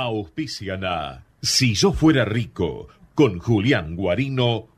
Auspician Si yo fuera rico con Julián Guarino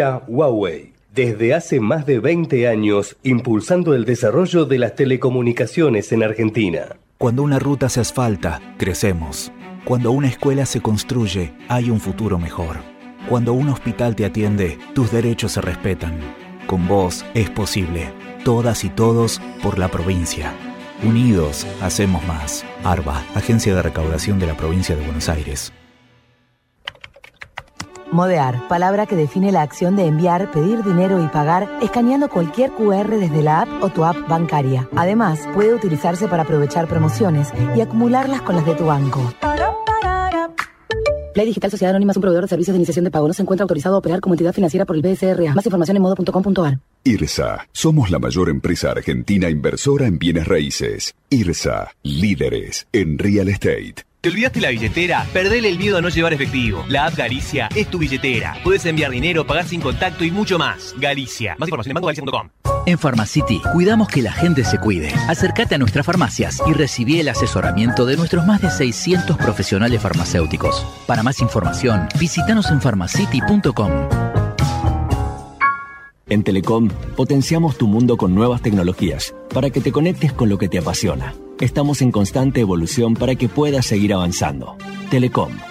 Huawei. Desde hace más de 20 años, impulsando el desarrollo de las telecomunicaciones en Argentina. Cuando una ruta se asfalta, crecemos. Cuando una escuela se construye, hay un futuro mejor. Cuando un hospital te atiende, tus derechos se respetan. Con vos es posible. Todas y todos por la provincia. Unidos, hacemos más. ARBA, Agencia de Recaudación de la Provincia de Buenos Aires. Modear, palabra que define la acción de enviar, pedir dinero y pagar escaneando cualquier QR desde la app o tu app bancaria. Además, puede utilizarse para aprovechar promociones y acumularlas con las de tu banco. Play Digital Sociedad Anónima es un proveedor de servicios de iniciación de pago. No se encuentra autorizado a operar como entidad financiera por el BSRA. Más información en modo.com.ar. IRSA. Somos la mayor empresa argentina inversora en bienes raíces. IRSA. Líderes en real estate. ¿Te olvidaste la billetera? Perdele el miedo a no llevar efectivo. La app Galicia es tu billetera. Puedes enviar dinero, pagar sin contacto y mucho más. Galicia. Más información en bancogalicia.com. En Pharmacity cuidamos que la gente se cuide. Acércate a nuestras farmacias y recibí el asesoramiento de nuestros más de 600 profesionales farmacéuticos. Para más información, visítanos en pharmacity.com. En Telecom potenciamos tu mundo con nuevas tecnologías para que te conectes con lo que te apasiona. Estamos en constante evolución para que puedas seguir avanzando. Telecom.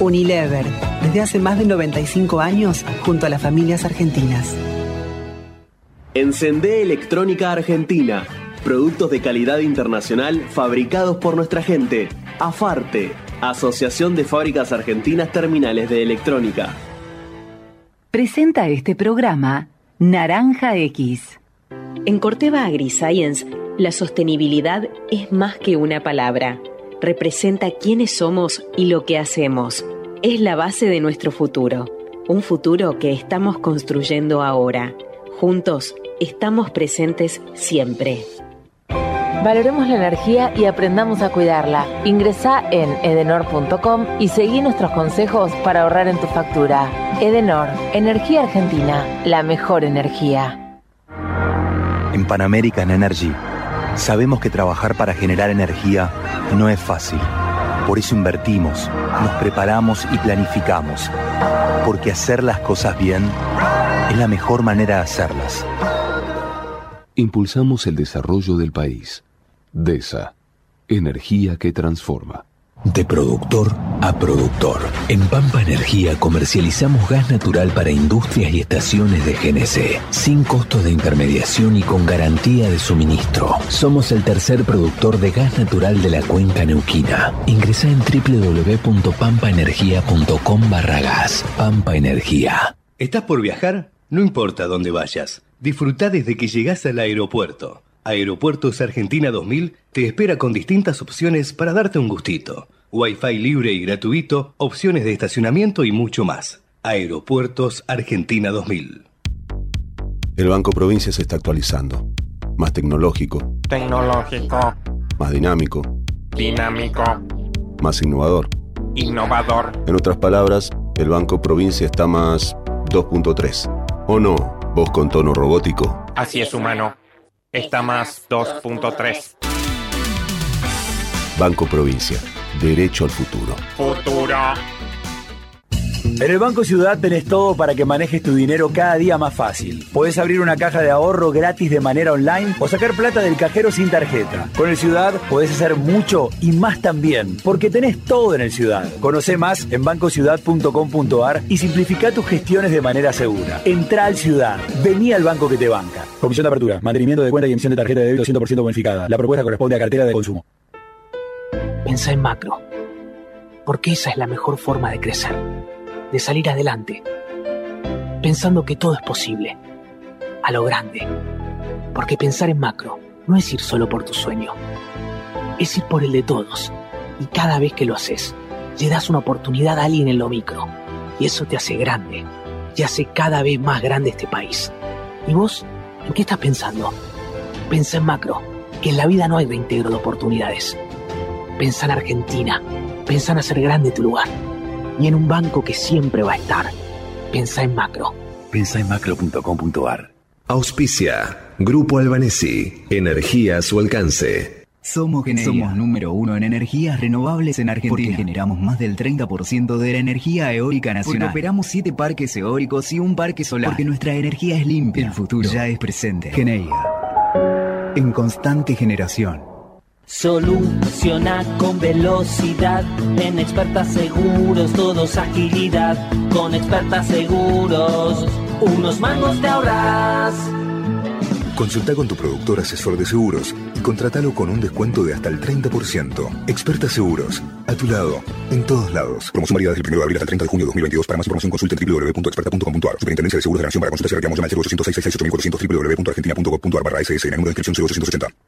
Unilever, desde hace más de 95 años, junto a las familias argentinas. Encendé Electrónica Argentina. Productos de calidad internacional fabricados por nuestra gente. AFARTE, Asociación de Fábricas Argentinas Terminales de Electrónica. Presenta este programa Naranja X. En Corteva AgriScience, la sostenibilidad es más que una palabra. Representa quiénes somos y lo que hacemos. Es la base de nuestro futuro. Un futuro que estamos construyendo ahora. Juntos estamos presentes siempre. Valoremos la energía y aprendamos a cuidarla. Ingresa en edenor.com y seguí nuestros consejos para ahorrar en tu factura. Edenor, Energía Argentina, la mejor energía. En Pan American Energy sabemos que trabajar para generar energía no es fácil. Por eso invertimos, nos preparamos y planificamos. Porque hacer las cosas bien es la mejor manera de hacerlas. Impulsamos el desarrollo del país. DESA. Energía que transforma. De productor a productor. En Pampa Energía comercializamos gas natural para industrias y estaciones de GNC, sin costos de intermediación y con garantía de suministro. Somos el tercer productor de gas natural de la cuenca neuquina. Ingresa en www.pampaenergia.com barra gas. Pampa Energía. ¿Estás por viajar? No importa dónde vayas. Disfruta desde que llegas al aeropuerto. Aeropuertos Argentina 2000 te espera con distintas opciones para darte un gustito. Wi-Fi libre y gratuito, opciones de estacionamiento y mucho más. Aeropuertos Argentina 2000. El Banco Provincia se está actualizando. Más tecnológico. Tecnológico. Más dinámico. Dinámico. Más innovador. Innovador. En otras palabras, el Banco Provincia está más 2.3. ¿O no? Vos con tono robótico. Así es, humano. Está más 2.3. Banco Provincia. Derecho al futuro. Futuro. En el Banco Ciudad tenés todo para que manejes tu dinero cada día más fácil. Podés abrir una caja de ahorro gratis de manera online o sacar plata del cajero sin tarjeta. Con el Ciudad podés hacer mucho y más también, porque tenés todo en el Ciudad. Conoce más en bancociudad.com.ar y simplifica tus gestiones de manera segura. Entra al Ciudad. Vení al banco que te banca. Comisión de apertura, mantenimiento de cuenta y emisión de tarjeta de débito 100% bonificada. La propuesta corresponde a cartera de consumo. Pensa en macro, porque esa es la mejor forma de crecer, de salir adelante, pensando que todo es posible, a lo grande, porque pensar en macro no es ir solo por tu sueño, es ir por el de todos, y cada vez que lo haces, le das una oportunidad a alguien en lo micro, y eso te hace grande, y hace cada vez más grande este país. ¿Y vos? ¿En qué estás pensando? Pensa en macro, que en la vida no hay reintegro de oportunidades. Pensa en Argentina, pensa en hacer grande tu lugar y en un banco que siempre va a estar. Pensa en macro. Pensa en macro.com.ar. Auspicia. Grupo Albanesi. Energía a su alcance. Somos, Somos número uno en energías renovables en Argentina. Porque generamos más del 30% de la energía eólica nacional. Porque operamos siete parques eólicos y un parque solar. Porque nuestra energía es limpia. El futuro ya es presente. Geneia. En constante generación. Soluciona con velocidad. En expertas seguros, todos agilidad. Con expertas seguros, unos mangos te ahorras. Consulta con tu productor asesor de seguros y contratalo con un descuento de hasta el 30%. Experta Seguros, a tu lado, en todos lados. Promoción válida desde el 1 de abril hasta el 30 de junio de 2022. Para más información consulta en www.experta.com.ar. Superintendencia de Seguros de la Nación para consultas y reclamos llama al 0800 www.argentina.gov.ar barra SS en el número de inscripción 0880.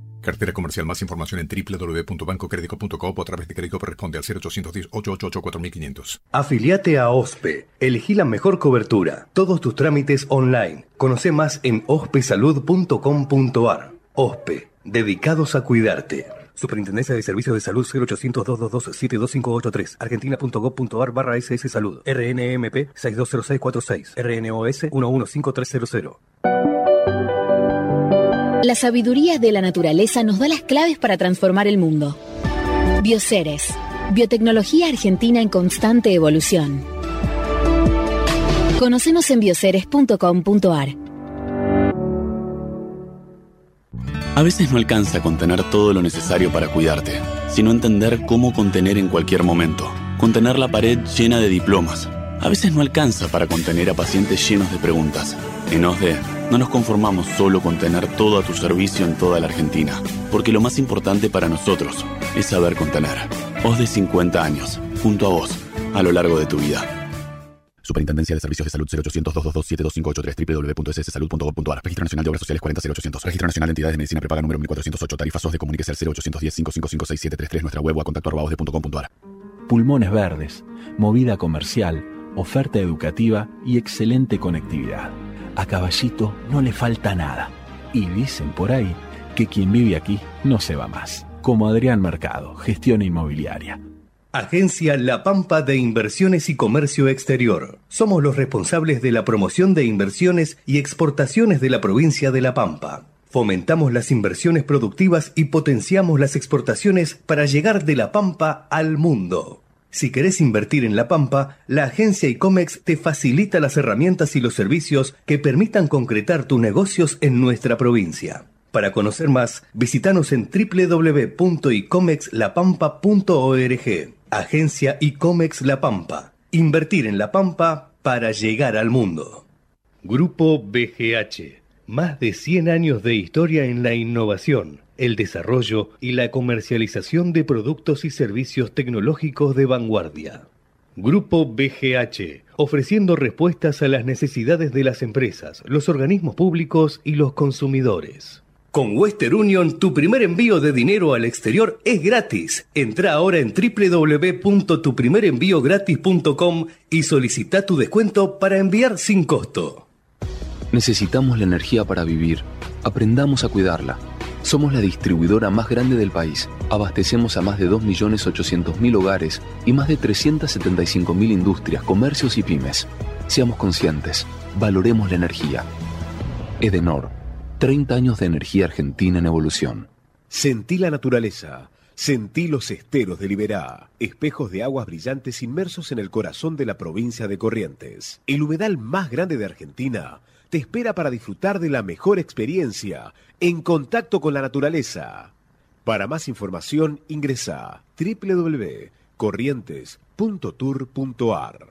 Cartera comercial. Más información en www.bancocredico.com o a través de crédito responde al 0810-888-4500. Afiliate a OSPE. Elegí la mejor cobertura. Todos tus trámites online. Conoce más en ospesalud.com.ar. OSPE. Dedicados a cuidarte. Superintendencia de Servicios de Salud 0800 222 72583 argentina.gov.ar barra SS Salud RNMP 620646 RNOS 115300 La sabiduría de la naturaleza nos da las claves para transformar el mundo. Bioceres, biotecnología argentina en constante evolución. Conocenos en bioceres.com.ar. A veces no alcanza contener todo lo necesario para cuidarte, sino entender cómo contener en cualquier momento. Contener la pared llena de diplomas. A veces no alcanza para contener a pacientes llenos de preguntas. En OSDE no nos conformamos solo con tener todo a tu servicio en toda la Argentina, porque lo más importante para nosotros es saber contener. OSDE 50 años, junto a vos, a lo largo de tu vida. Superintendencia de Servicios de Salud 0800 222 72583 www.sssalud.gov.ar Registro Nacional de Obras Sociales 40800 Registro Nacional de Entidades de Medicina Prepaga número 1408 Tarifas de Comuníquese al 0810 555 6733 Nuestra web o a contacto Pulmones verdes, movida comercial, oferta educativa y excelente conectividad. A Caballito no le falta nada. Y dicen por ahí que quien vive aquí no se va más. Como Adrián Mercado, gestión inmobiliaria. Agencia La Pampa de Inversiones y Comercio Exterior. Somos los responsables de la promoción de inversiones y exportaciones de la provincia de La Pampa. Fomentamos las inversiones productivas y potenciamos las exportaciones para llegar de La Pampa al mundo. Si querés invertir en La Pampa, la agencia ICOMEX te facilita las herramientas y los servicios que permitan concretar tus negocios en nuestra provincia. Para conocer más, visitanos en www.icomexlapampa.org. Agencia ICOMEX La Pampa. Invertir en La Pampa para llegar al mundo. Grupo BGH. Más de 100 años de historia en la innovación, el desarrollo y la comercialización de productos y servicios tecnológicos de vanguardia. Grupo BGH, ofreciendo respuestas a las necesidades de las empresas, los organismos públicos y los consumidores. Con Western Union, tu primer envío de dinero al exterior es gratis. Entra ahora en www.tuprimerenviogratis.com y solicita tu descuento para enviar sin costo. Necesitamos la energía para vivir. Aprendamos a cuidarla. Somos la distribuidora más grande del país. Abastecemos a más de 2.800.000 hogares y más de 375.000 industrias, comercios y pymes. Seamos conscientes. Valoremos la energía. Edenor. 30 años de energía argentina en evolución. Sentí la naturaleza. Sentí los esteros de Liberá, espejos de aguas brillantes inmersos en el corazón de la provincia de Corrientes. El humedal más grande de Argentina te espera para disfrutar de la mejor experiencia en contacto con la naturaleza. Para más información ingresa www.corrientes.tour.ar.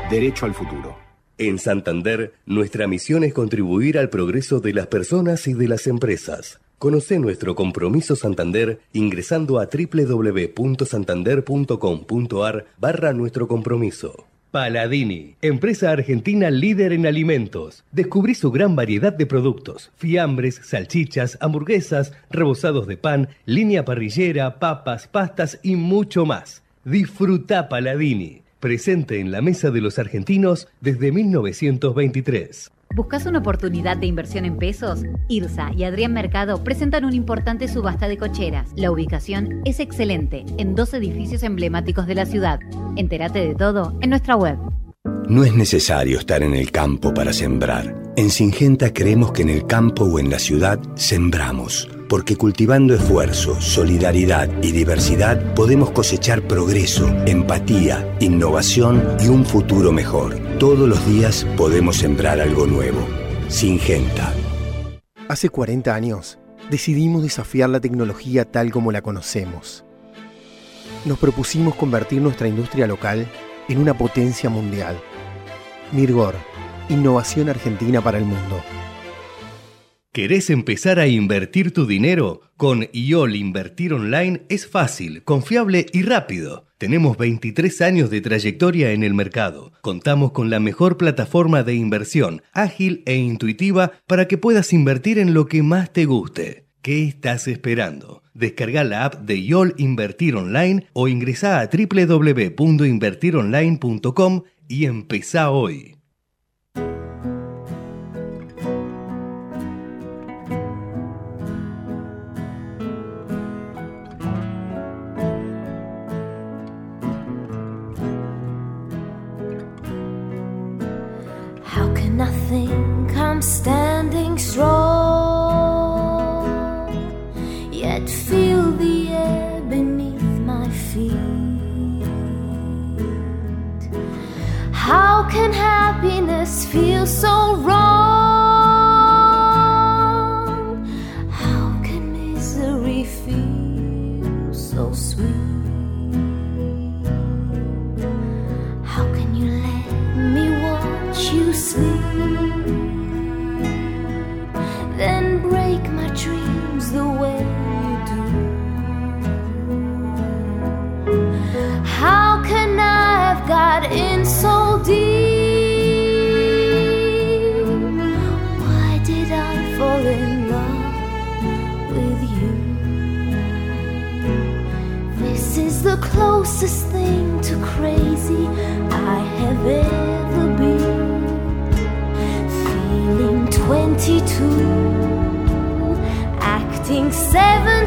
Derecho al futuro. En Santander, nuestra misión es contribuir al progreso de las personas y de las empresas. Conoce nuestro compromiso Santander ingresando a www.santander.com.ar barra nuestro compromiso. Paladini, empresa argentina líder en alimentos. Descubrí su gran variedad de productos: fiambres, salchichas, hamburguesas, rebozados de pan, línea parrillera, papas, pastas y mucho más. Disfruta Paladini, presente en la mesa de los argentinos desde 1923. ¿Buscas una oportunidad de inversión en pesos? IRSA y Adrián Mercado presentan una importante subasta de cocheras. La ubicación es excelente, en dos edificios emblemáticos de la ciudad. Entérate de todo en nuestra web. No es necesario estar en el campo para sembrar. En Singenta creemos que en el campo o en la ciudad sembramos porque cultivando esfuerzo, solidaridad y diversidad podemos cosechar progreso, empatía, innovación y un futuro mejor. Todos los días podemos sembrar algo nuevo. Singenta. Hace 40 años decidimos desafiar la tecnología tal como la conocemos. Nos propusimos convertir nuestra industria local en una potencia mundial. Mirgor, innovación argentina para el mundo. ¿Querés empezar a invertir tu dinero? Con IOL Invertir Online es fácil, confiable y rápido. Tenemos 23 años de trayectoria en el mercado. Contamos con la mejor plataforma de inversión, ágil e intuitiva para que puedas invertir en lo que más te guste. ¿Qué estás esperando? Descarga la app de IOL Invertir Online o ingresa a www.invertironline.com y empezá hoy. The air beneath my feet? How can happiness feel so wrong? too, acting seven.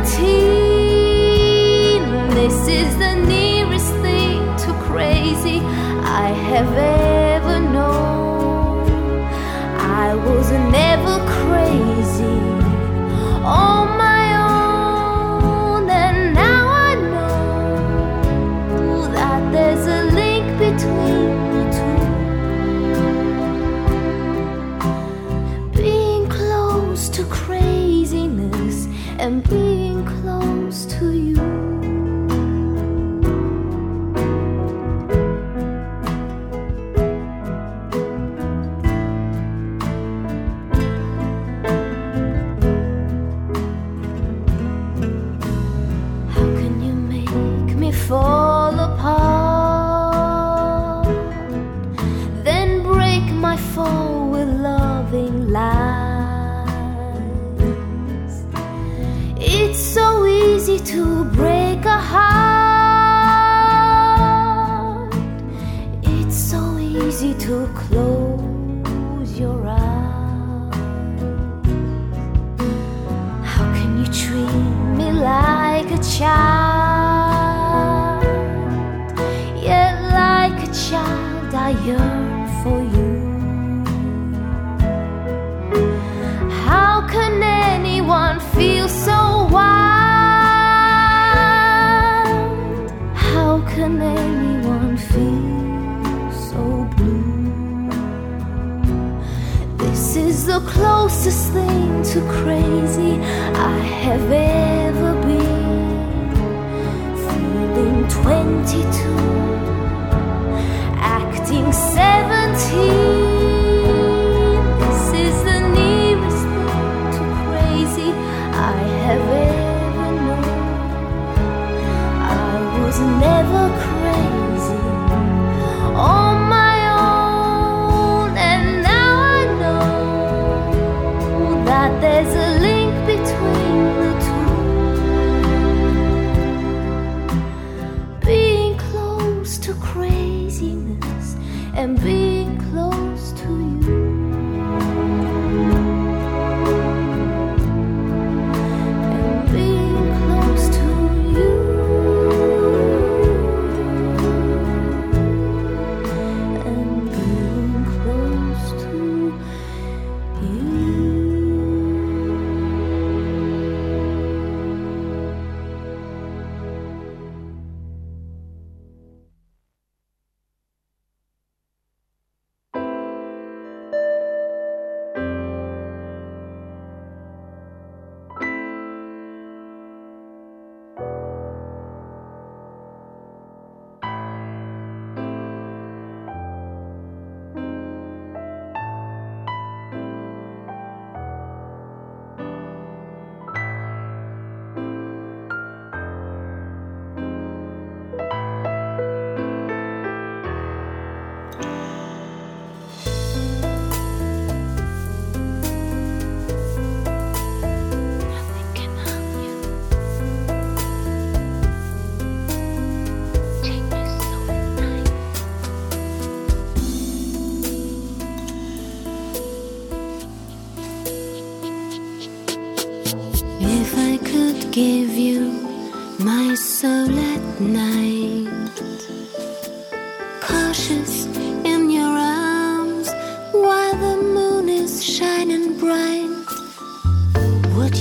And being close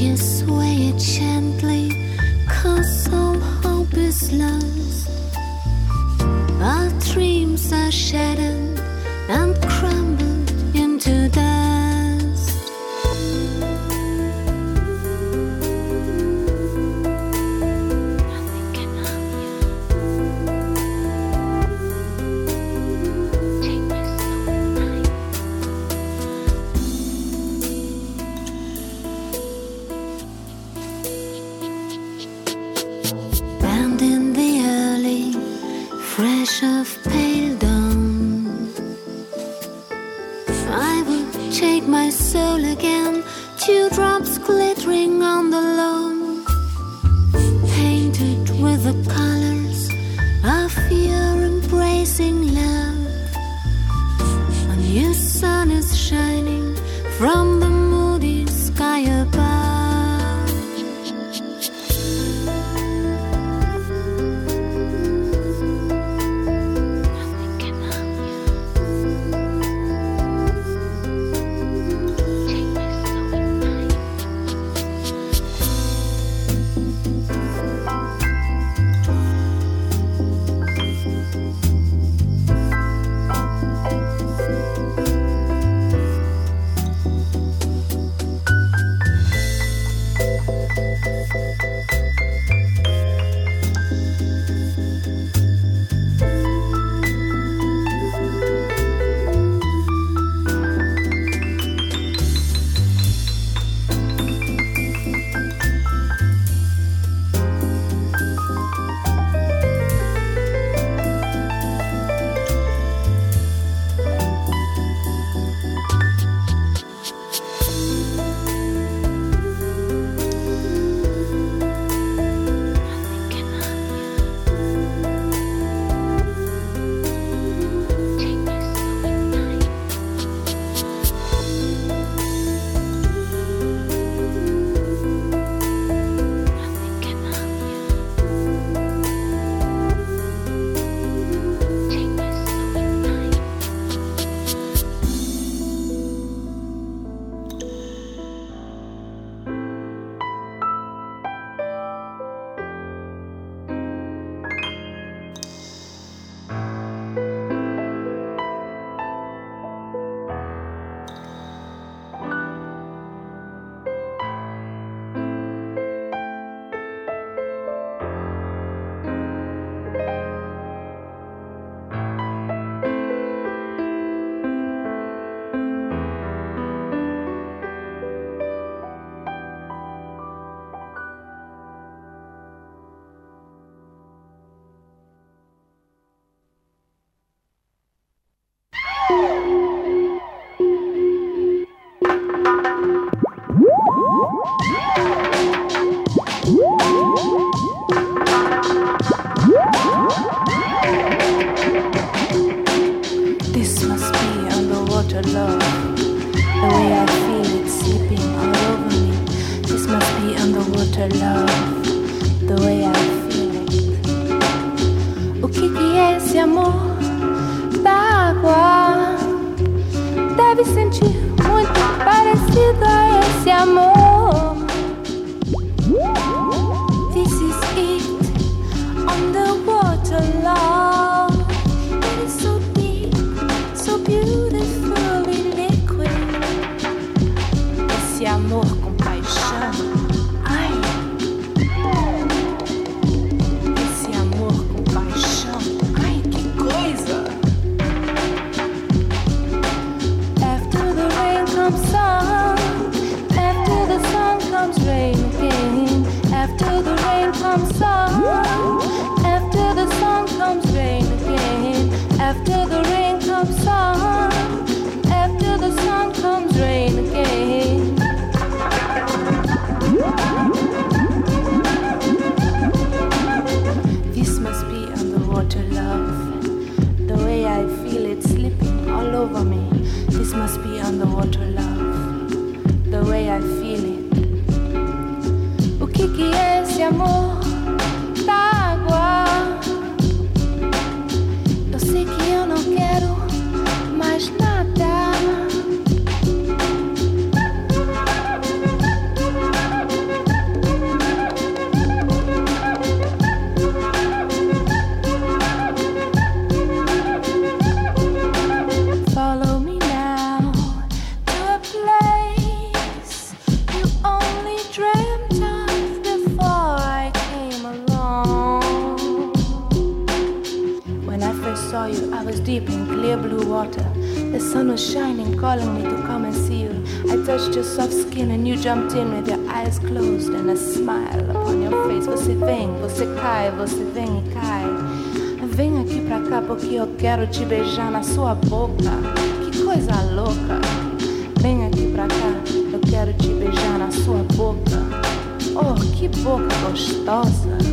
kiss underwater love. The way I feel it. O que que é esse amor da água? Deve sentir muito parecido a esse amor. Cai, você vem e cai. Vem aqui pra cá porque eu quero te beijar na sua boca. Que coisa louca. Vem aqui pra cá, eu quero te beijar na sua boca. Oh, que boca gostosa.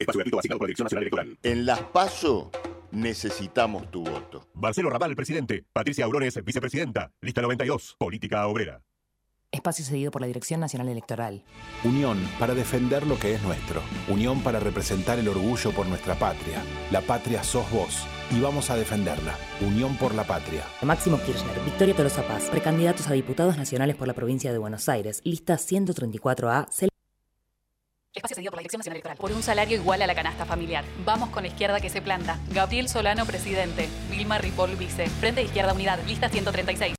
Espacio gratuito asignado por la Dirección Nacional Electoral. En las PASO necesitamos tu voto. Marcelo Raval, presidente. Patricia Aurones, vicepresidenta. Lista 92. Política obrera. Espacio cedido por la Dirección Nacional Electoral. Unión para defender lo que es nuestro. Unión para representar el orgullo por nuestra patria. La patria sos vos. Y vamos a defenderla. Unión por la patria. Máximo Kirchner, Victoria Tolosa Paz, precandidatos a diputados nacionales por la provincia de Buenos Aires, lista 134A, Espacio cedido por la Dirección Nacional Electoral. Por un salario igual a la canasta familiar. Vamos con la izquierda que se planta. Gabriel Solano, presidente. Vilma Ripoll, vice. Frente de Izquierda Unidad, lista 136.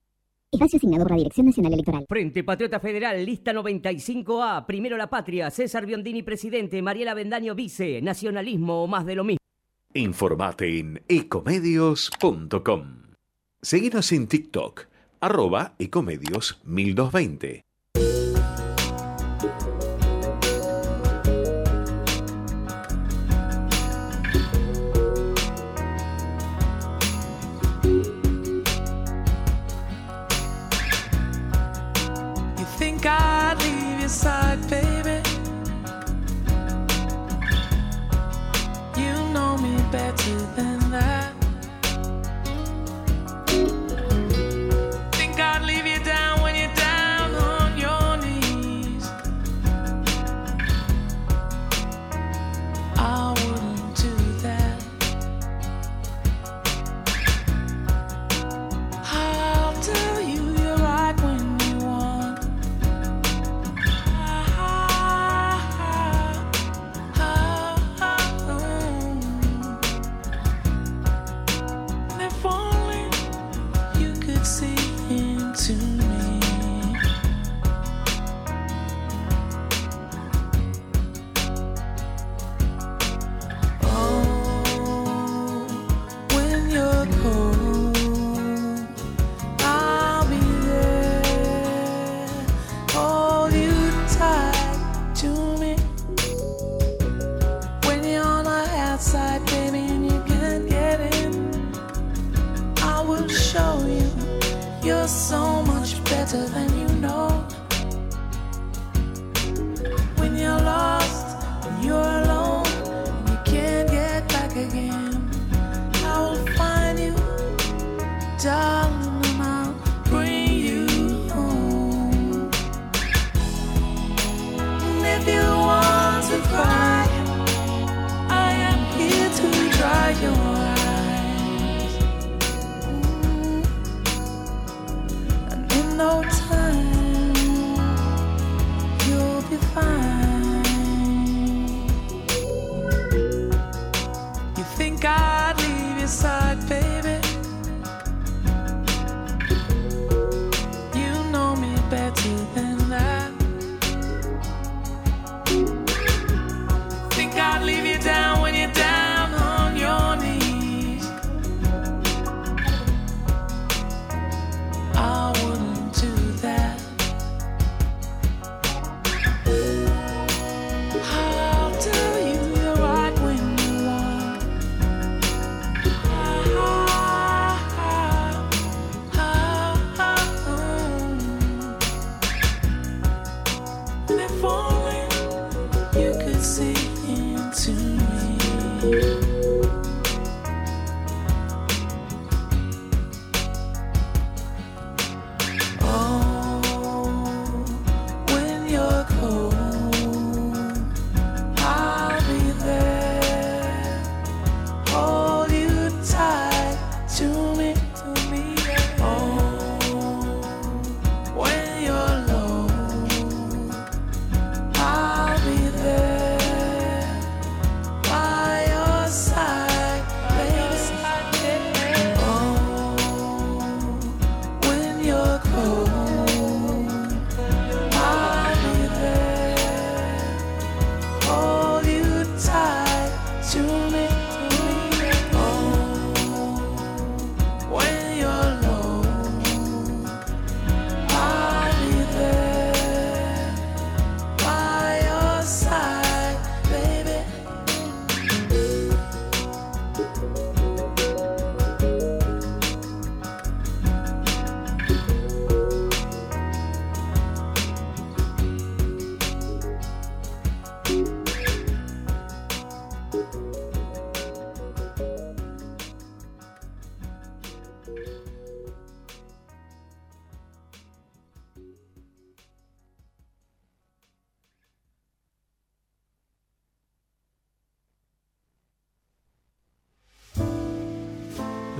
Espacio asignado por la Dirección Nacional Electoral. Frente Patriota Federal, lista 95A. Primero la patria. César Biondini, presidente. Mariela Bendaño, vice. Nacionalismo o más de lo mismo. Informate en ecomedios.com. Seguinos en TikTok, arroba ecomedios 1220.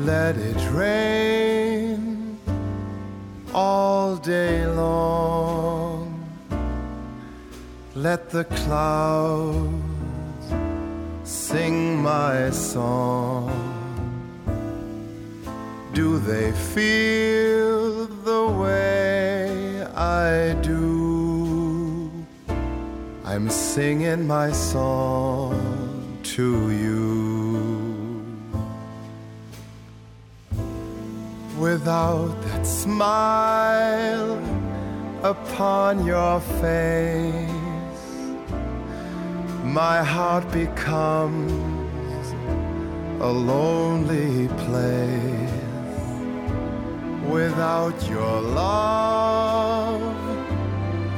Let it rain all day long. Let the clouds sing my song. Do they feel the way I do? I'm singing my song to you. Without that smile upon your face, my heart becomes a lonely place. Without your love,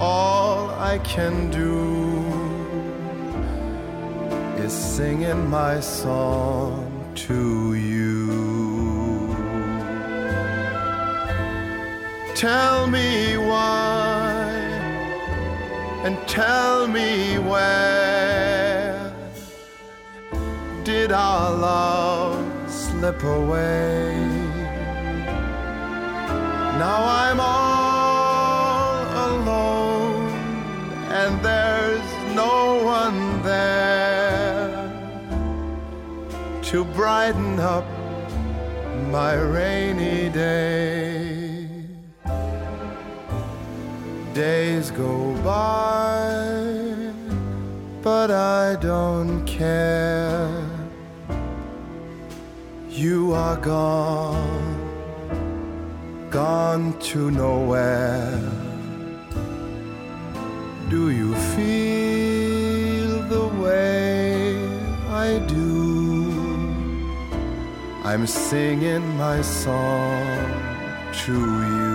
all I can do is singing my song to you. Tell me why and tell me where did our love slip away? Now I'm all alone and there's no one there to brighten up my rainy day. Days go by, but I don't care. You are gone, gone to nowhere. Do you feel the way I do? I'm singing my song to you.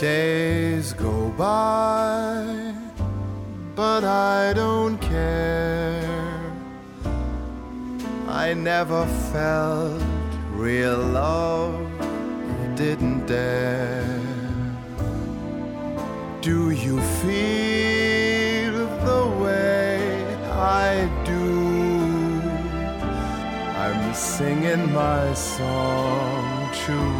Days go by, but I don't care. I never felt real love, didn't dare. Do you feel the way I do? I'm singing my song to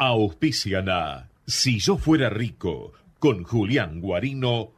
Auspician Si yo fuera rico con Julián Guarino.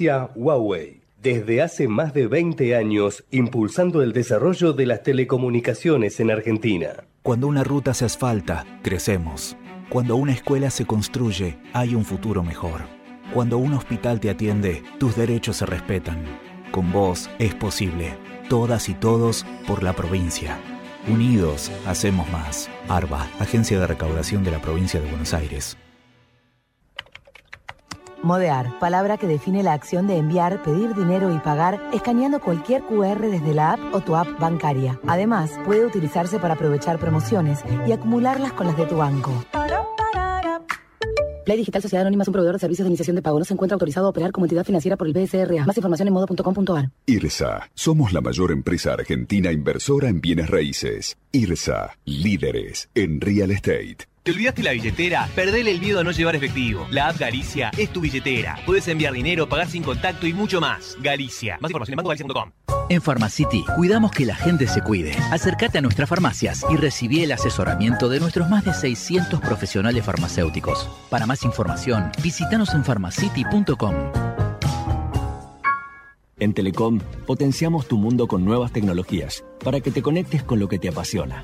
Huawei. Desde hace más de 20 años, impulsando el desarrollo de las telecomunicaciones en Argentina. Cuando una ruta se asfalta, crecemos. Cuando una escuela se construye, hay un futuro mejor. Cuando un hospital te atiende, tus derechos se respetan. Con vos es posible. Todas y todos por la provincia. Unidos, hacemos más. ARBA, Agencia de Recaudación de la Provincia de Buenos Aires. Modear, palabra que define la acción de enviar, pedir dinero y pagar escaneando cualquier QR desde la app o tu app bancaria. Además, puede utilizarse para aprovechar promociones y acumularlas con las de tu banco. Play Digital Sociedad Anónima es un proveedor de servicios de iniciación de pago. No se encuentra autorizado a operar como entidad financiera por el BSRA. Más información en modo.com.ar. IRSA, somos la mayor empresa argentina inversora en bienes raíces. IRSA, líderes en real estate. ¿Te olvidaste la billetera? Perdele el miedo a no llevar efectivo. La app Galicia es tu billetera. Puedes enviar dinero, pagar sin contacto y mucho más. Galicia. Más información en bancogalicia.com. En Pharmacity cuidamos que la gente se cuide. Acércate a nuestras farmacias y recibí el asesoramiento de nuestros más de 600 profesionales farmacéuticos. Para más información, visítanos en pharmacity.com. En Telecom potenciamos tu mundo con nuevas tecnologías para que te conectes con lo que te apasiona.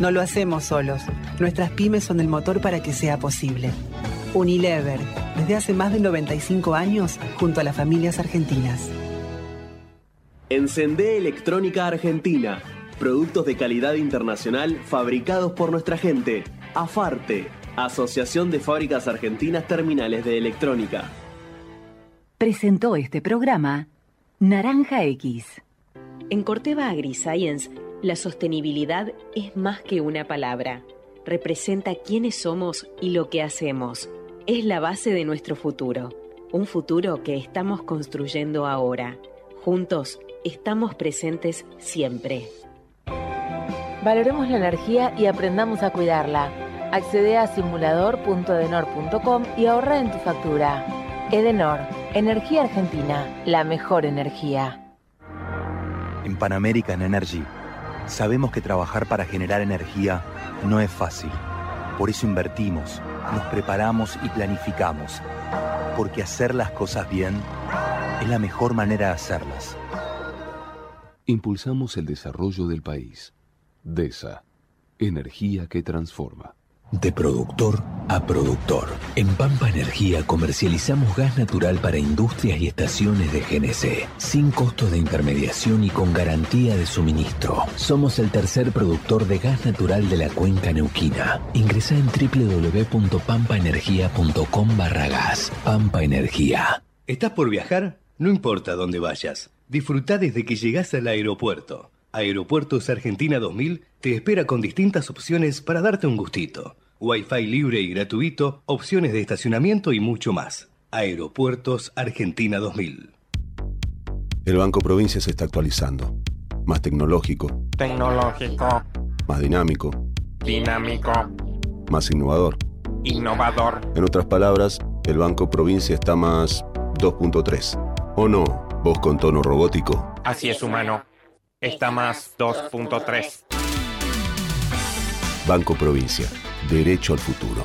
No lo hacemos solos. Nuestras pymes son el motor para que sea posible. Unilever, desde hace más de 95 años, junto a las familias argentinas. Encendé Electrónica Argentina. Productos de calidad internacional fabricados por nuestra gente. AFARTE, Asociación de Fábricas Argentinas Terminales de Electrónica. Presentó este programa Naranja X. En Corteva AgriScience, la sostenibilidad es más que una palabra. Representa quiénes somos y lo que hacemos. Es la base de nuestro futuro. Un futuro que estamos construyendo ahora. Juntos estamos presentes siempre. Valoremos la energía y aprendamos a cuidarla. Accede a simulador.edenor.com y ahorra en tu factura. Edenor, Energía Argentina, la mejor energía. En Pan American Energy sabemos que trabajar para generar energía no es fácil. Por eso invertimos, nos preparamos y planificamos. Porque hacer las cosas bien es la mejor manera de hacerlas. Impulsamos el desarrollo del país. DESA. Energía que transforma. De productor a productor. En Pampa Energía comercializamos gas natural para industrias y estaciones de GNC, sin costo de intermediación y con garantía de suministro. Somos el tercer productor de gas natural de la cuenca neuquina. Ingresa en www.pampaenergia.com barra gas. Pampa Energía. ¿Estás por viajar? No importa dónde vayas. Disfruta desde que llegas al aeropuerto. Aeropuertos Argentina 2000 te espera con distintas opciones para darte un gustito. Wi-Fi libre y gratuito, opciones de estacionamiento y mucho más. Aeropuertos Argentina 2000. El Banco Provincia se está actualizando. Más tecnológico, Tecnológico, más dinámico, dinámico, más innovador. innovador. En otras palabras, el Banco Provincia está más 2.3. ¿O no? Vos con tono robótico. Así es, humano. Está más 2.3. Banco Provincia. Derecho al futuro.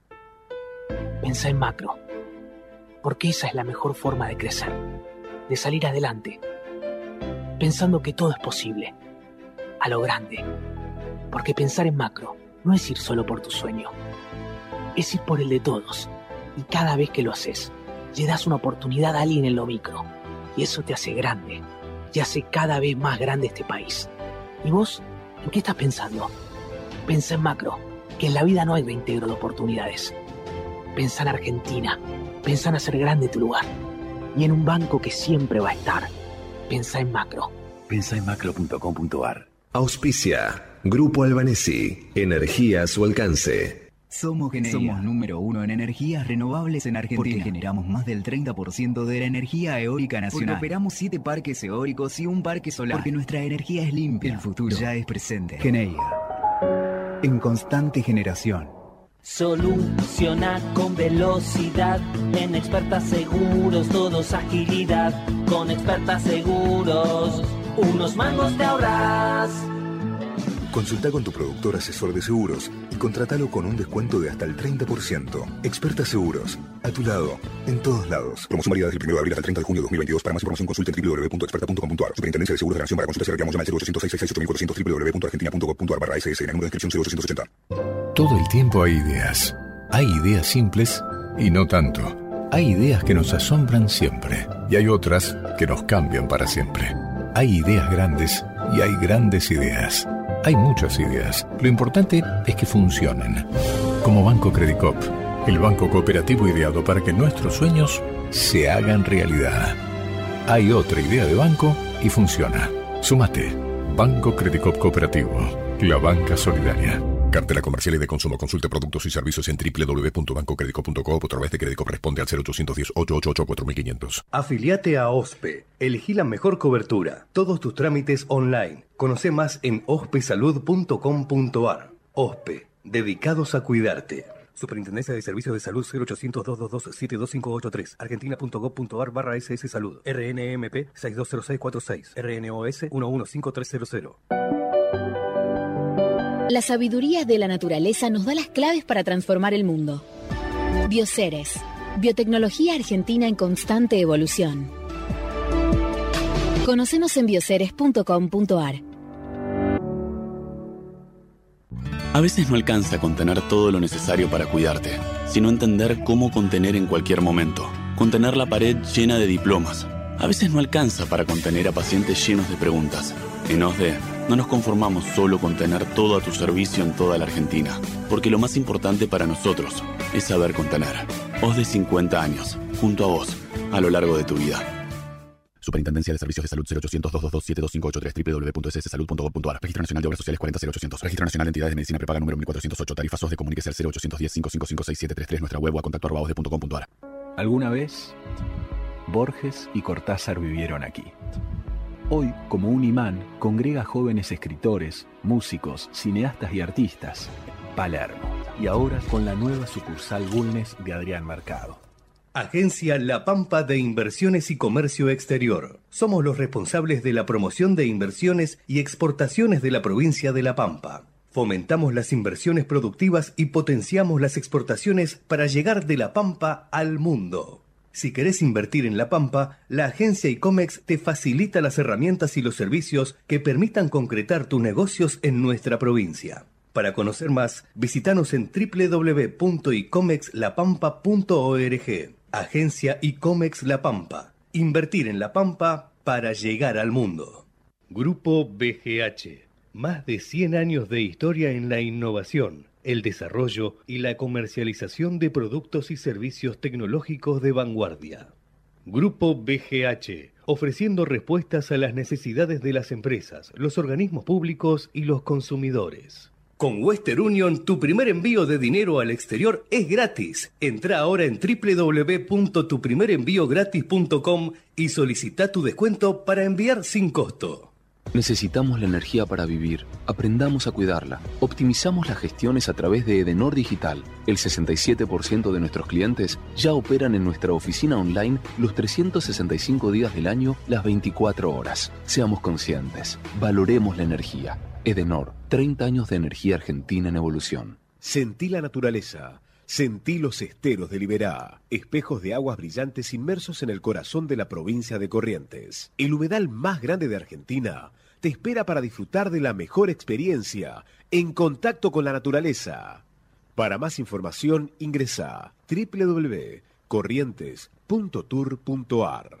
Pensá en macro, porque esa es la mejor forma de crecer, de salir adelante, pensando que todo es posible, a lo grande, porque pensar en macro no es ir solo por tu sueño, es ir por el de todos, y cada vez que lo haces, le das una oportunidad a alguien en lo micro, y eso te hace grande, y hace cada vez más grande este país. ¿Y vos? ¿En qué estás pensando? Pensa en macro, que en la vida no hay reintegro de oportunidades. Pensá en Argentina. Pensá en hacer grande tu lugar. Y en un banco que siempre va a estar. Pensá en macro. Pensá en macro.com.ar. Auspicia. Grupo Albanesi. Energía a su alcance. Somos Somos número uno en energías renovables en Argentina. Porque generamos más del 30% de la energía eólica nacional. Porque operamos siete parques eólicos y un parque solar. Porque nuestra energía es limpia. El futuro ya es presente. Geneia. En constante generación. Soluciona con velocidad. En expertas seguros, todos agilidad. Con expertas seguros, unos mangos te ahorras. Consulta con tu productor asesor de seguros y contratalo con un descuento de hasta el 30%. Experta Seguros. A tu lado. En todos lados. Promoción válida desde el 1 de abril hasta el 30 de junio de 2022. Para más información consulte en www.experta.com.ar. Superintendencia de Seguros de la Nación. Para consultas y reclamos llama al 0806 68400 www.argentina.gov.ar barra SS. Número de inscripción 0880. Todo el tiempo hay ideas. Hay ideas simples y no tanto. Hay ideas que nos asombran siempre y hay otras que nos cambian para siempre. Hay ideas grandes y hay grandes ideas. Hay muchas ideas. Lo importante es que funcionen. Como Banco Credicop, el banco cooperativo ideado para que nuestros sueños se hagan realidad. Hay otra idea de banco y funciona. Sumate. Banco Credicop Cooperativo. La banca solidaria. Cartela comercial y de consumo. Consulte productos y servicios en www.bancocredico.com o a través de crédito responde al 0810 888 4500. Afiliate a OSPE. Elegí la mejor cobertura. Todos tus trámites online. Conoce más en ospesalud.com.ar. OSPE. Dedicados a cuidarte. Superintendencia de Servicios de Salud 0800 222 72583 argentina.gov.ar barra SS Salud RNMP 620646 RNOS 115300 La sabiduría de la naturaleza nos da las claves para transformar el mundo. Bioceres, biotecnología argentina en constante evolución. Conocenos en bioceres.com.ar. A veces no alcanza contener todo lo necesario para cuidarte, sino entender cómo contener en cualquier momento. Contener la pared llena de diplomas. A veces no alcanza para contener a pacientes llenos de preguntas. En OSDE, no nos conformamos solo con tener todo a tu servicio en toda la Argentina, porque lo más importante para nosotros es saber contener. OSDE 50 años, junto a vos, a lo largo de tu vida. Superintendencia de Servicios de Salud 0800 222 72583 www.sssalud.gov.ar Registro Nacional de Obras Sociales 40800 Registro Nacional de Entidades de Medicina Prepaga número 1408 Tarifa SOS de Comuníquese al 0810 5556 Nuestra web o a contacto arroba osde.com.ar Alguna vez, Borges y Cortázar vivieron aquí. Hoy, como un imán, congrega jóvenes escritores, músicos, cineastas y artistas. Palermo. Y ahora con la nueva sucursal Bulnes de Adrián Mercado. Agencia La Pampa de Inversiones y Comercio Exterior. Somos los responsables de la promoción de inversiones y exportaciones de la provincia de La Pampa. Fomentamos las inversiones productivas y potenciamos las exportaciones para llegar de La Pampa al mundo. Si querés invertir en La Pampa, la agencia ICOMEX te facilita las herramientas y los servicios que permitan concretar tus negocios en nuestra provincia. Para conocer más, visitanos en www.icomexlapampa.org. Agencia ICOMEX La Pampa. Invertir en La Pampa para llegar al mundo. Grupo BGH. Más de 100 años de historia en la innovación, el desarrollo y la comercialización de productos y servicios tecnológicos de vanguardia. Grupo BGH, ofreciendo respuestas a las necesidades de las empresas, los organismos públicos y los consumidores. Con Western Union, tu primer envío de dinero al exterior es gratis. Entra ahora en www.tuprimerenviogratis.com y solicita tu descuento para enviar sin costo. Necesitamos la energía para vivir. Aprendamos a cuidarla. Optimizamos las gestiones a través de Edenor Digital. El 67% de nuestros clientes ya operan en nuestra oficina online los 365 días del año, las 24 horas. Seamos conscientes. Valoremos la energía. Edenor, 30 años de energía argentina en evolución. Sentí la naturaleza. Sentí los esteros de Liberá, espejos de aguas brillantes inmersos en el corazón de la provincia de Corrientes. El humedal más grande de Argentina te espera para disfrutar de la mejor experiencia en contacto con la naturaleza. Para más información ingresa www.corrientes.tour.ar.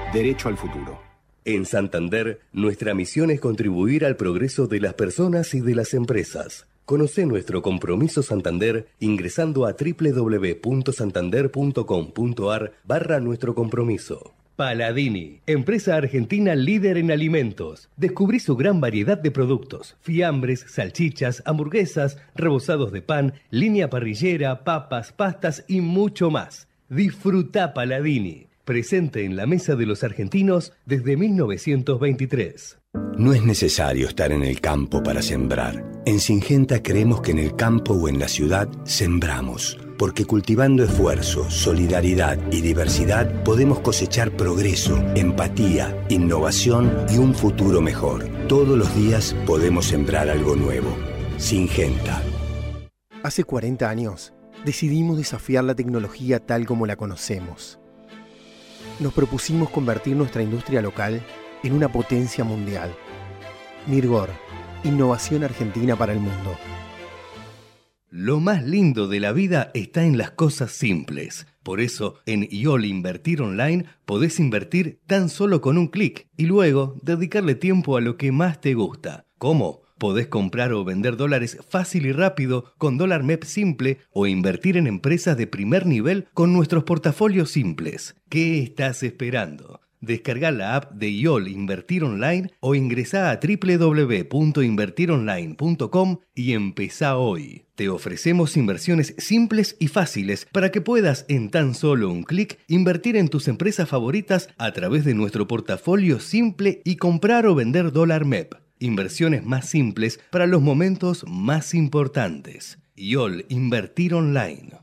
Derecho al futuro. En Santander, nuestra misión es contribuir al progreso de las personas y de las empresas. Conoce nuestro compromiso Santander ingresando a www.santander.com.ar barra nuestro compromiso. Paladini, empresa argentina líder en alimentos. Descubrí su gran variedad de productos: fiambres, salchichas, hamburguesas, rebozados de pan, línea parrillera, papas, pastas y mucho más. Disfruta Paladini. Presente en la mesa de los argentinos desde 1923. No es necesario estar en el campo para sembrar. En Singenta creemos que en el campo o en la ciudad sembramos, porque cultivando esfuerzo, solidaridad y diversidad podemos cosechar progreso, empatía, innovación y un futuro mejor. Todos los días podemos sembrar algo nuevo. Singenta. Hace 40 años decidimos desafiar la tecnología tal como la conocemos. Nos propusimos convertir nuestra industria local en una potencia mundial. Mirgor, innovación argentina para el mundo. Lo más lindo de la vida está en las cosas simples. Por eso, en IOL Invertir Online podés invertir tan solo con un clic y luego dedicarle tiempo a lo que más te gusta. ¿Cómo? Podés comprar o vender dólares fácil y rápido con dólar MEP simple o invertir en empresas de primer nivel con nuestros portafolios simples. ¿Qué estás esperando? Descarga la app de IOL Invertir Online o ingresa a www.invertironline.com y empezá hoy. Te ofrecemos inversiones simples y fáciles para que puedas en tan solo un clic invertir en tus empresas favoritas a través de nuestro portafolio simple y comprar o vender dólar MEP. Inversiones más simples para los momentos más importantes. IOL Invertir Online.